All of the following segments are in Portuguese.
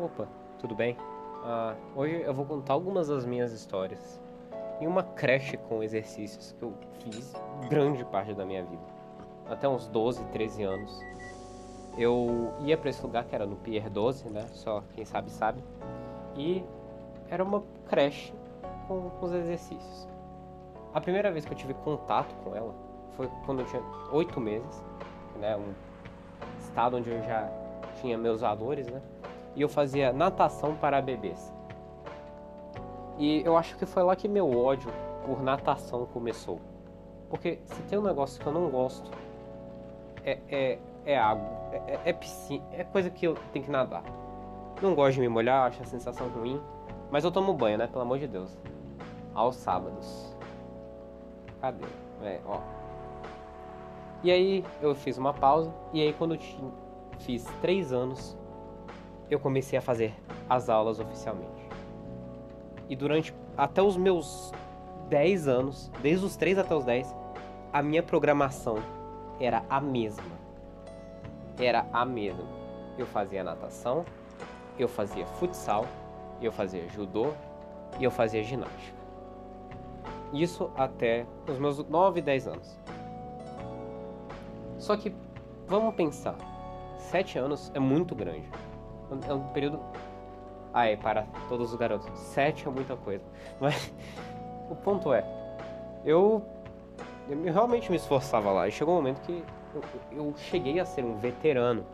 Opa, tudo bem? Ah, hoje eu vou contar algumas das minhas histórias em uma creche com exercícios que eu fiz grande parte da minha vida. Até uns 12, 13 anos. Eu ia para esse lugar que era no Pier 12, né? Só quem sabe sabe. E era uma creche com, os exercícios. A primeira vez que eu tive contato com ela foi quando eu tinha 8 meses, né? Um estado onde eu já tinha meus valores, né? E eu fazia natação para bebês. E eu acho que foi lá que meu ódio por natação começou. Porque se tem um negócio que eu não gosto, é, é, é água, é, é, é piscina, é coisa que eu tenho que nadar. Não gosto de me molhar, acho a sensação ruim. Mas eu tomo banho, né? Pelo amor de Deus. Aos sábados. Cadê? É, ó. E aí eu fiz uma pausa. E aí quando eu fiz três anos, eu comecei a fazer as aulas oficialmente. E durante até os meus 10 anos, desde os 3 até os 10, a minha programação era a mesma. Era a mesma. Eu fazia natação, eu fazia futsal, eu fazia judô e eu fazia ginástica. Isso até os meus 9, 10 anos. Só que vamos pensar, 7 anos é muito grande. É um período ah, é, para todos os garotos. Sete é muita coisa. Mas o ponto é, eu, eu realmente me esforçava lá. E chegou um momento que eu, eu cheguei a ser um veterano.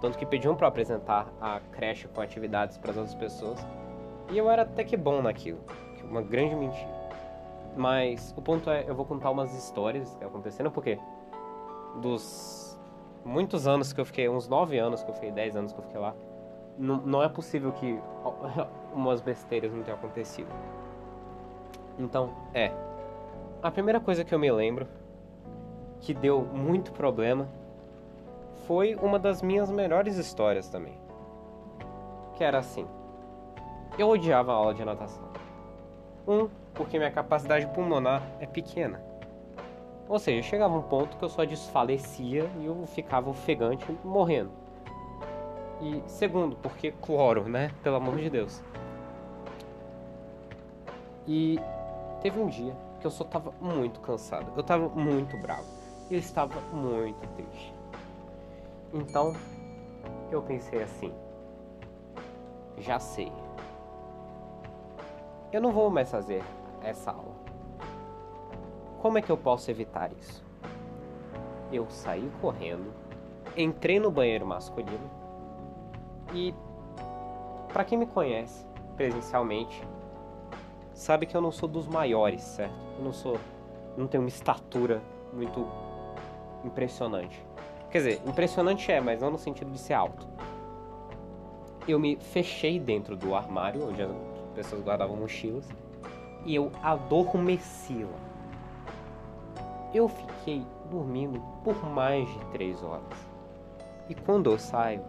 Tanto que pediam para apresentar a creche com atividades para as outras pessoas. E eu era até que bom naquilo. Uma grande mentira. Mas o ponto é, eu vou contar umas histórias que aconteceram, porque dos muitos anos que eu fiquei, uns nove anos que eu fiquei, dez anos que eu fiquei lá, não, não é possível que umas besteiras não tenham acontecido. Então, é. A primeira coisa que eu me lembro que deu muito problema foi uma das minhas melhores histórias também. Que era assim. Eu odiava a aula de natação. Um, porque minha capacidade pulmonar é pequena. Ou seja, chegava um ponto que eu só desfalecia e eu ficava ofegante morrendo. E segundo, porque cloro, né? Pelo amor de Deus. E teve um dia que eu só tava muito cansado. Eu tava muito bravo. Eu estava muito triste. Então, eu pensei assim: já sei. Eu não vou mais fazer essa aula. Como é que eu posso evitar isso? Eu saí correndo, entrei no banheiro masculino e para quem me conhece presencialmente, sabe que eu não sou dos maiores, certo? Eu não sou, não tenho uma estatura muito impressionante. Quer dizer, impressionante é, mas não no sentido de ser alto. Eu me fechei dentro do armário onde as pessoas guardavam mochilas e eu adormeci lá. Eu fiquei dormindo por mais de três horas. E quando eu saio,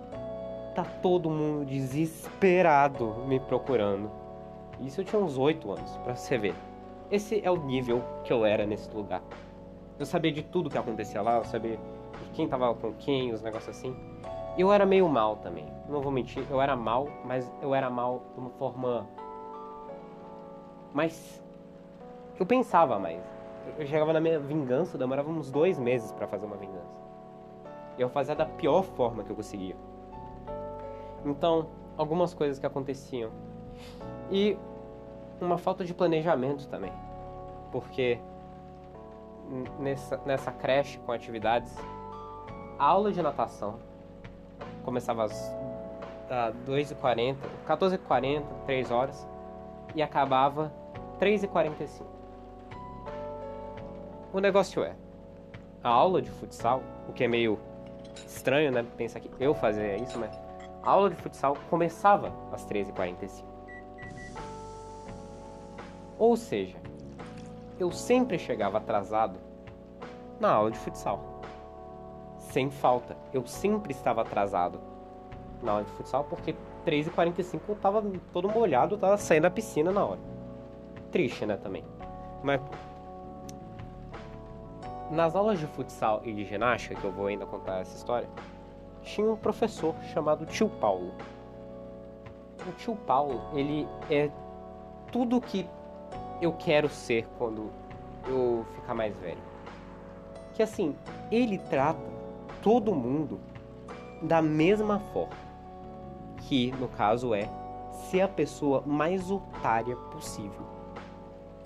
tá todo mundo desesperado me procurando. Isso eu tinha uns 8 anos, pra você ver. Esse é o nível que eu era nesse lugar. Eu sabia de tudo que acontecia lá, eu sabia quem tava com quem, os negócios assim. Eu era meio mal também. Não vou mentir, eu era mal, mas eu era mal de uma forma. Mas. Eu pensava mais. Eu chegava na minha vingança, demorava uns dois meses para fazer uma vingança. Eu fazia da pior forma que eu conseguia. Então, algumas coisas que aconteciam. E uma falta de planejamento também. Porque nessa, nessa creche com atividades, a aula de natação começava às 2h40, 14h40, 3 horas, e acabava 3h45. O negócio é, a aula de futsal, o que é meio estranho, né? Pensar que eu fazia isso, mas a aula de futsal começava às 13h45. Ou seja, eu sempre chegava atrasado na aula de futsal. Sem falta. Eu sempre estava atrasado na aula de futsal porque 3h45 eu tava todo molhado, eu tava saindo da piscina na hora. Triste, né, também. Mas nas aulas de futsal e de ginástica, que eu vou ainda contar essa história, tinha um professor chamado Tio Paulo. o tio Paulo, ele é tudo que eu quero ser quando eu ficar mais velho. Que assim, ele trata todo mundo da mesma forma. Que no caso é ser a pessoa mais otária possível.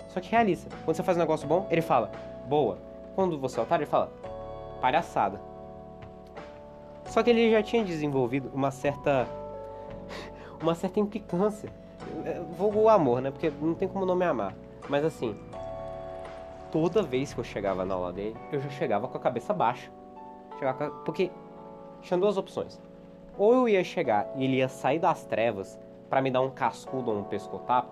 Só que realista. Quando você faz um negócio bom, ele fala, boa. Quando você é otário, ele fala, palhaçada. Só que ele já tinha desenvolvido uma certa. uma certa implicância. Vou o amor, né? Porque não tem como não me amar. Mas assim, toda vez que eu chegava na aula dele, eu já chegava com a cabeça baixa. Chegava a... Porque tinha duas opções. Ou eu ia chegar e ele ia sair das trevas para me dar um cascudo ou um pescotapo,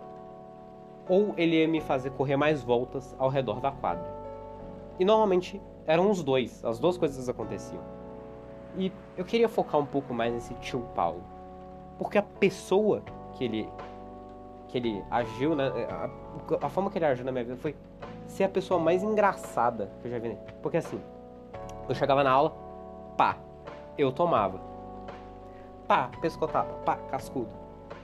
ou ele ia me fazer correr mais voltas ao redor da quadra. E normalmente eram os dois, as duas coisas aconteciam. E eu queria focar um pouco mais nesse tio Paulo, porque a pessoa que ele que ele agiu, né, a, a forma que ele agiu na minha vida foi ser a pessoa mais engraçada que eu já vi. Porque assim, eu chegava na aula, pá, eu tomava. Pá, pescotapa, pá, cascudo.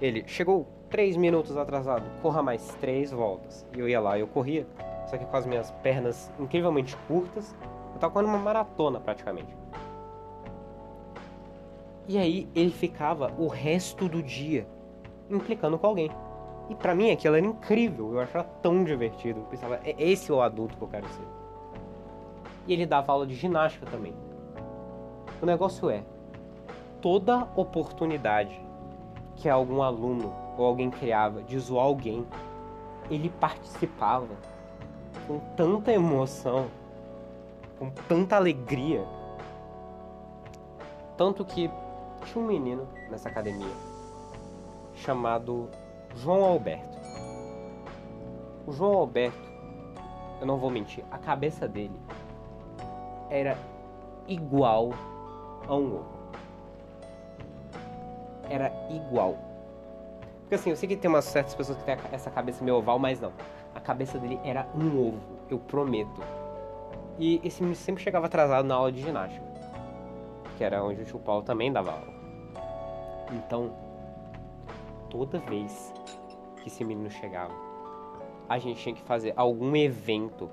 Ele chegou três minutos atrasado, corra mais três voltas. E eu ia lá, eu corria, só que com as minhas pernas incrivelmente curtas, eu tava correndo uma maratona praticamente. E aí ele ficava o resto do dia implicando com alguém. E para mim aquilo era incrível, eu achava tão divertido. Eu pensava, é esse o adulto que eu quero ser. E ele dava aula de ginástica também. O negócio é, toda oportunidade que algum aluno ou alguém criava de zoar alguém, ele participava com tanta emoção, com tanta alegria. Tanto que tinha um menino nessa academia chamado João Alberto. O João Alberto, eu não vou mentir, a cabeça dele era igual a um ovo. Era igual. Porque assim, eu sei que tem umas certas pessoas que têm essa cabeça meio oval, mas não. A cabeça dele era um ovo, eu prometo. E esse menino sempre chegava atrasado na aula de ginástica. Que era onde o tio Paulo também dava aula. Então, toda vez que esse menino chegava, a gente tinha que fazer algum evento,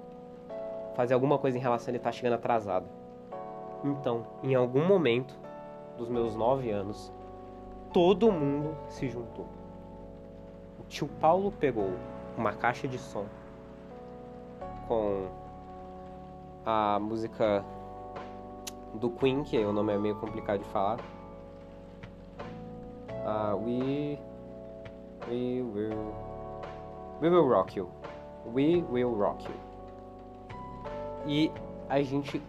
fazer alguma coisa em relação a ele estar tá chegando atrasado. Então, em algum momento dos meus nove anos, todo mundo se juntou. O tio Paulo pegou uma caixa de som com a música do Queen, que o nome é meio complicado de falar. Uh, we We will. We will rock you. We will rock you. E a gente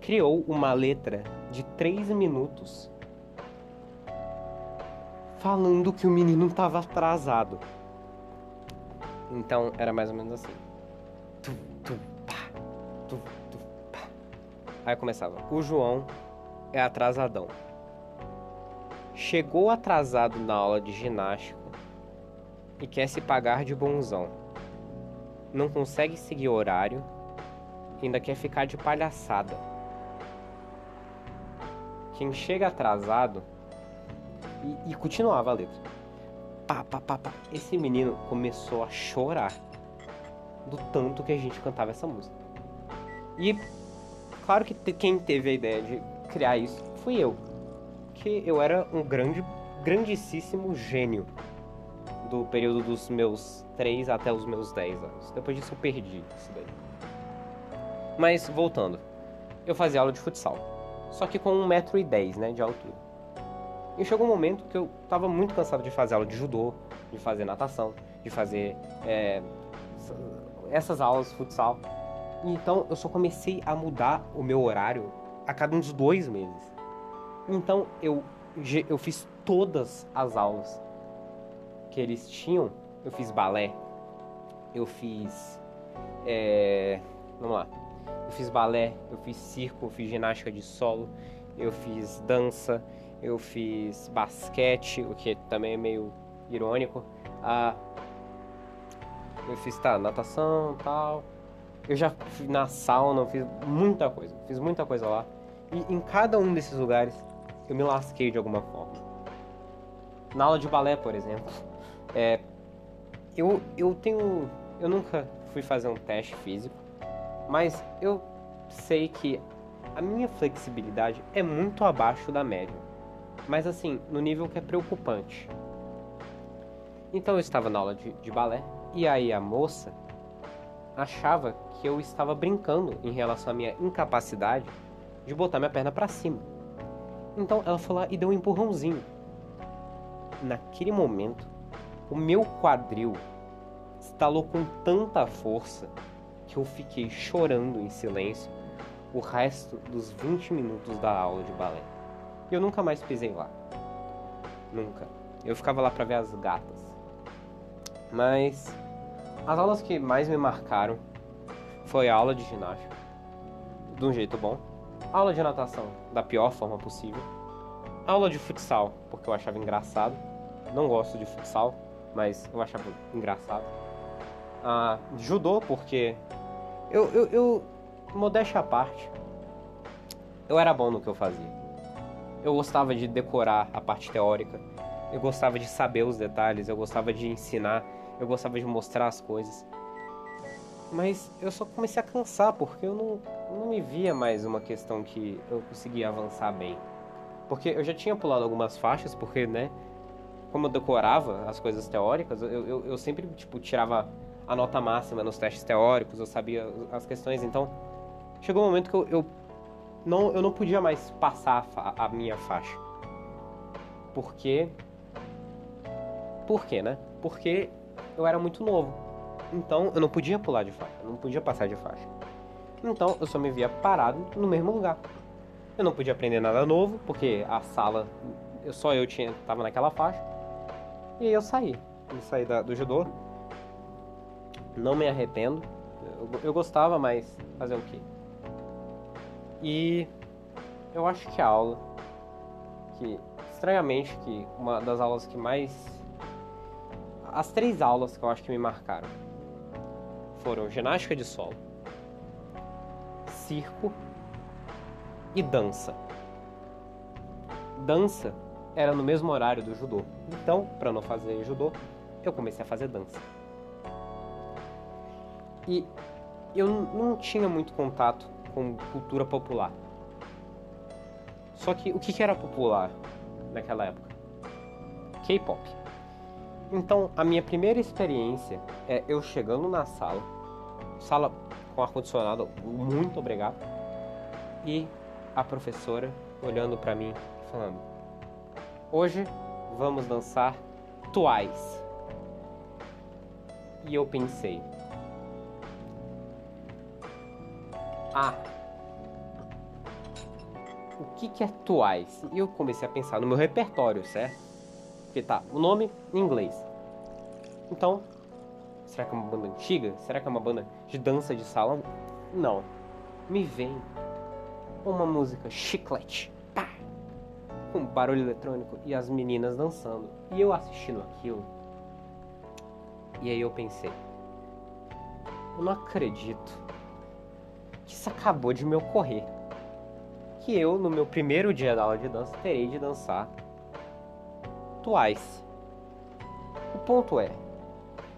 criou uma letra de 3 minutos falando que o menino estava atrasado. Então era mais ou menos assim. Tu, tu, pá, tu. Aí começava. O João é atrasadão. Chegou atrasado na aula de ginástica e quer se pagar de bonzão. Não consegue seguir horário, ainda quer ficar de palhaçada. Quem chega atrasado e, e continuava a letra. Pá, pá, pá, pá. Esse menino começou a chorar do tanto que a gente cantava essa música. E claro que quem teve a ideia de criar isso fui eu. Que eu era um grande, grandíssimo gênio do período dos meus 3 até os meus 10 anos. Depois disso eu perdi isso daí. Mas voltando, eu fazia aula de futsal, só que com 1,10m né, de altura. E chegou um momento que eu estava muito cansado de fazer aula de judô, de fazer natação, de fazer é, essas aulas de futsal. Então eu só comecei a mudar o meu horário a cada uns dois meses. Então eu, eu fiz todas as aulas que eles tinham, eu fiz balé, eu fiz. É, vamos lá. Eu fiz balé, eu fiz circo, eu fiz ginástica de solo, eu fiz dança, eu fiz basquete, o que também é meio irônico. Ah, eu fiz tá, natação tal. Eu já fui na sauna, fiz muita coisa, fiz muita coisa lá. E em cada um desses lugares eu me lasquei de alguma forma. Na aula de balé, por exemplo, é, eu, eu tenho. Eu nunca fui fazer um teste físico, mas eu sei que a minha flexibilidade é muito abaixo da média. Mas assim, no nível que é preocupante. Então eu estava na aula de, de balé e aí a moça achava que eu estava brincando em relação à minha incapacidade de botar minha perna para cima. Então ela foi lá e deu um empurrãozinho. Naquele momento, o meu quadril estalou com tanta força que eu fiquei chorando em silêncio o resto dos 20 minutos da aula de balé. E eu nunca mais pisei lá. Nunca. Eu ficava lá para ver as gatas. Mas as aulas que mais me marcaram foi a aula de ginástica, de um jeito bom, a aula de natação, da pior forma possível, a aula de futsal, porque eu achava engraçado, não gosto de futsal, mas eu achava engraçado, a judô, porque eu, eu, eu modéstia à parte, eu era bom no que eu fazia. Eu gostava de decorar a parte teórica, eu gostava de saber os detalhes, eu gostava de ensinar eu gostava de mostrar as coisas. Mas eu só comecei a cansar porque eu não, não me via mais uma questão que eu conseguia avançar bem. Porque eu já tinha pulado algumas faixas, porque, né, como eu decorava as coisas teóricas, eu, eu, eu sempre, tipo, tirava a nota máxima nos testes teóricos, eu sabia as questões, então chegou um momento que eu, eu não, eu não podia mais passar a, a minha faixa. Por quê? Por quê, né? Porque eu era muito novo. Então eu não podia pular de faixa, não podia passar de faixa. Então eu só me via parado no mesmo lugar. Eu não podia aprender nada novo, porque a sala, eu, só eu tinha, tava naquela faixa. E aí eu saí. Eu saí da, do judô. Não me arrependo. Eu, eu gostava, mas fazer o quê? E eu acho que a aula, que estranhamente que uma das aulas que mais as três aulas que eu acho que me marcaram foram ginástica de solo, circo e dança. Dança era no mesmo horário do judô. Então, para não fazer judô, eu comecei a fazer dança. E eu não tinha muito contato com cultura popular. Só que o que era popular naquela época? K-pop. Então, a minha primeira experiência é eu chegando na sala, sala com ar-condicionado, muito obrigado, e a professora olhando para mim falando: Hoje vamos dançar Twice. E eu pensei: Ah, o que, que é Twice? E eu comecei a pensar no meu repertório, certo? Porque tá, o nome em inglês. Então, será que é uma banda antiga? Será que é uma banda de dança de salão? Não. Me vem uma música chiclete, pá, com barulho eletrônico e as meninas dançando. E eu assistindo aquilo. E aí eu pensei, eu não acredito que isso acabou de me ocorrer. Que eu, no meu primeiro dia da aula de dança, terei de dançar Twice. O ponto é,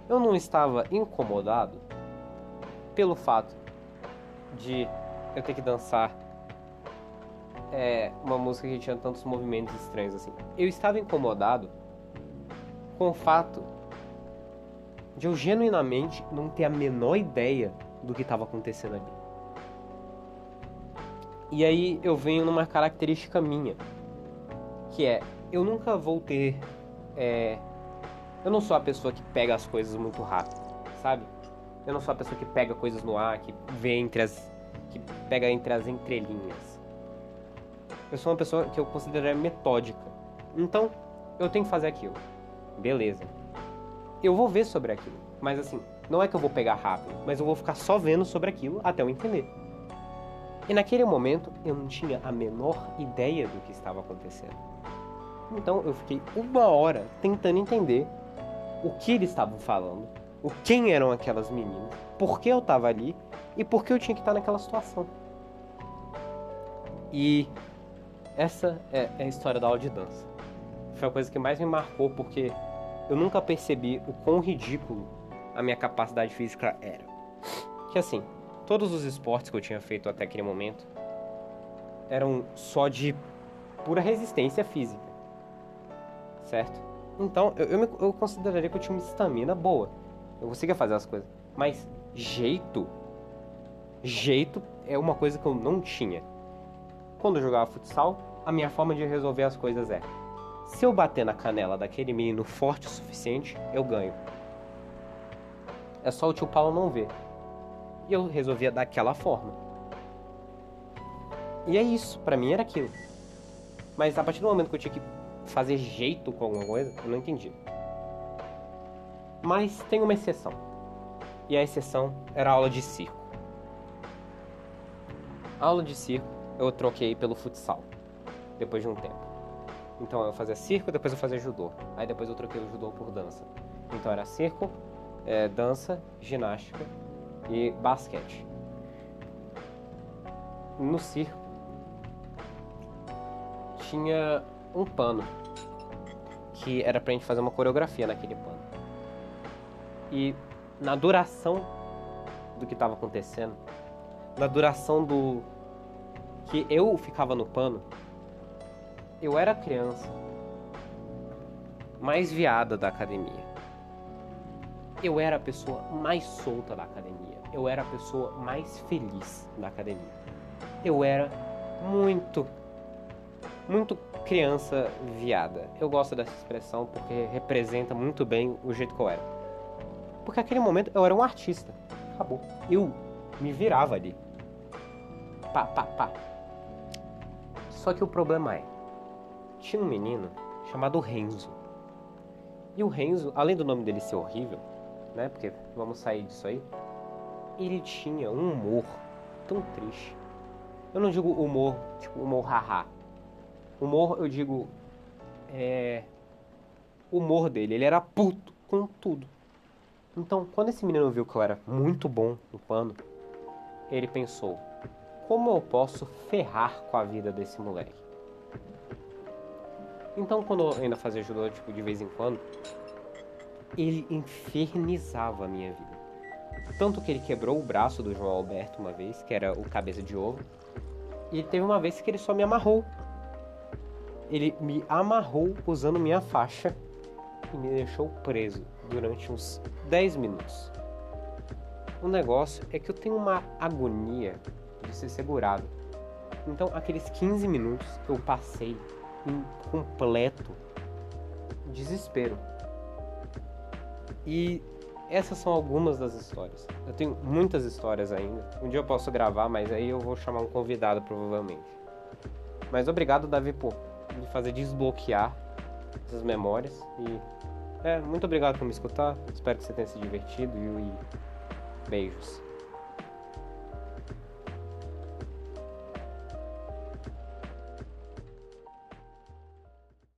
eu não estava incomodado pelo fato de eu ter que dançar é, uma música que tinha tantos movimentos estranhos assim. Eu estava incomodado com o fato de eu genuinamente não ter a menor ideia do que estava acontecendo ali. E aí eu venho numa característica minha, que é eu nunca vou ter. É... Eu não sou a pessoa que pega as coisas muito rápido, sabe? Eu não sou a pessoa que pega coisas no ar, que vê entre as. que pega entre as entrelinhas. Eu sou uma pessoa que eu considero metódica. Então, eu tenho que fazer aquilo. Beleza. Eu vou ver sobre aquilo. Mas assim, não é que eu vou pegar rápido, mas eu vou ficar só vendo sobre aquilo até eu entender. E naquele momento eu não tinha a menor ideia do que estava acontecendo. Então eu fiquei uma hora tentando entender o que eles estavam falando, o quem eram aquelas meninas, por que eu estava ali e por que eu tinha que estar naquela situação. E essa é, é a história da aula de dança. foi a coisa que mais me marcou porque eu nunca percebi o quão ridículo a minha capacidade física era. Que assim, todos os esportes que eu tinha feito até aquele momento eram só de pura resistência física. Certo? Então, eu, eu, me, eu consideraria que eu tinha uma estamina boa. Eu conseguia fazer as coisas. Mas jeito. Jeito é uma coisa que eu não tinha. Quando eu jogava futsal, a minha forma de resolver as coisas é: se eu bater na canela daquele menino forte o suficiente, eu ganho. É só o tio Paulo não ver. E eu resolvia daquela forma. E é isso, para mim era aquilo. Mas a partir do momento que eu tinha que fazer jeito com alguma coisa, eu não entendi. Mas tem uma exceção. E a exceção era a aula de circo. A aula de circo eu troquei pelo futsal, depois de um tempo. Então eu fazia circo, depois eu fazia judô. Aí depois eu troquei o judô por dança. Então era circo, é, dança, ginástica e basquete. No circo tinha um pano que era pra gente fazer uma coreografia naquele pano. E na duração do que estava acontecendo, na duração do que eu ficava no pano, eu era a criança mais viada da academia. Eu era a pessoa mais solta da academia. Eu era a pessoa mais feliz da academia. Eu era muito, muito criança viada. Eu gosto dessa expressão porque representa muito bem o jeito que eu era. Porque naquele momento eu era um artista. Acabou. Eu me virava ali. Pá, pá, pá. Só que o problema é, tinha um menino chamado Renzo. E o Renzo, além do nome dele ser horrível, né? Porque vamos sair disso aí. Ele tinha um humor tão triste. Eu não digo humor, tipo humor haha. Humor, eu digo. É. Humor dele. Ele era puto com tudo. Então, quando esse menino viu que eu era muito bom no pano, ele pensou: como eu posso ferrar com a vida desse moleque? Então, quando eu ainda fazia judô, tipo, de vez em quando, ele infernizava a minha vida. Tanto que ele quebrou o braço do João Alberto uma vez, que era o cabeça de ovo. E teve uma vez que ele só me amarrou. Ele me amarrou usando minha faixa e me deixou preso durante uns 10 minutos. O negócio é que eu tenho uma agonia de ser segurado. Então, aqueles 15 minutos eu passei em completo desespero. E essas são algumas das histórias. Eu tenho muitas histórias ainda. Um dia eu posso gravar, mas aí eu vou chamar um convidado provavelmente. Mas obrigado, Davi, por me fazer desbloquear essas memórias. E é, muito obrigado por me escutar. Espero que você tenha se divertido e beijos.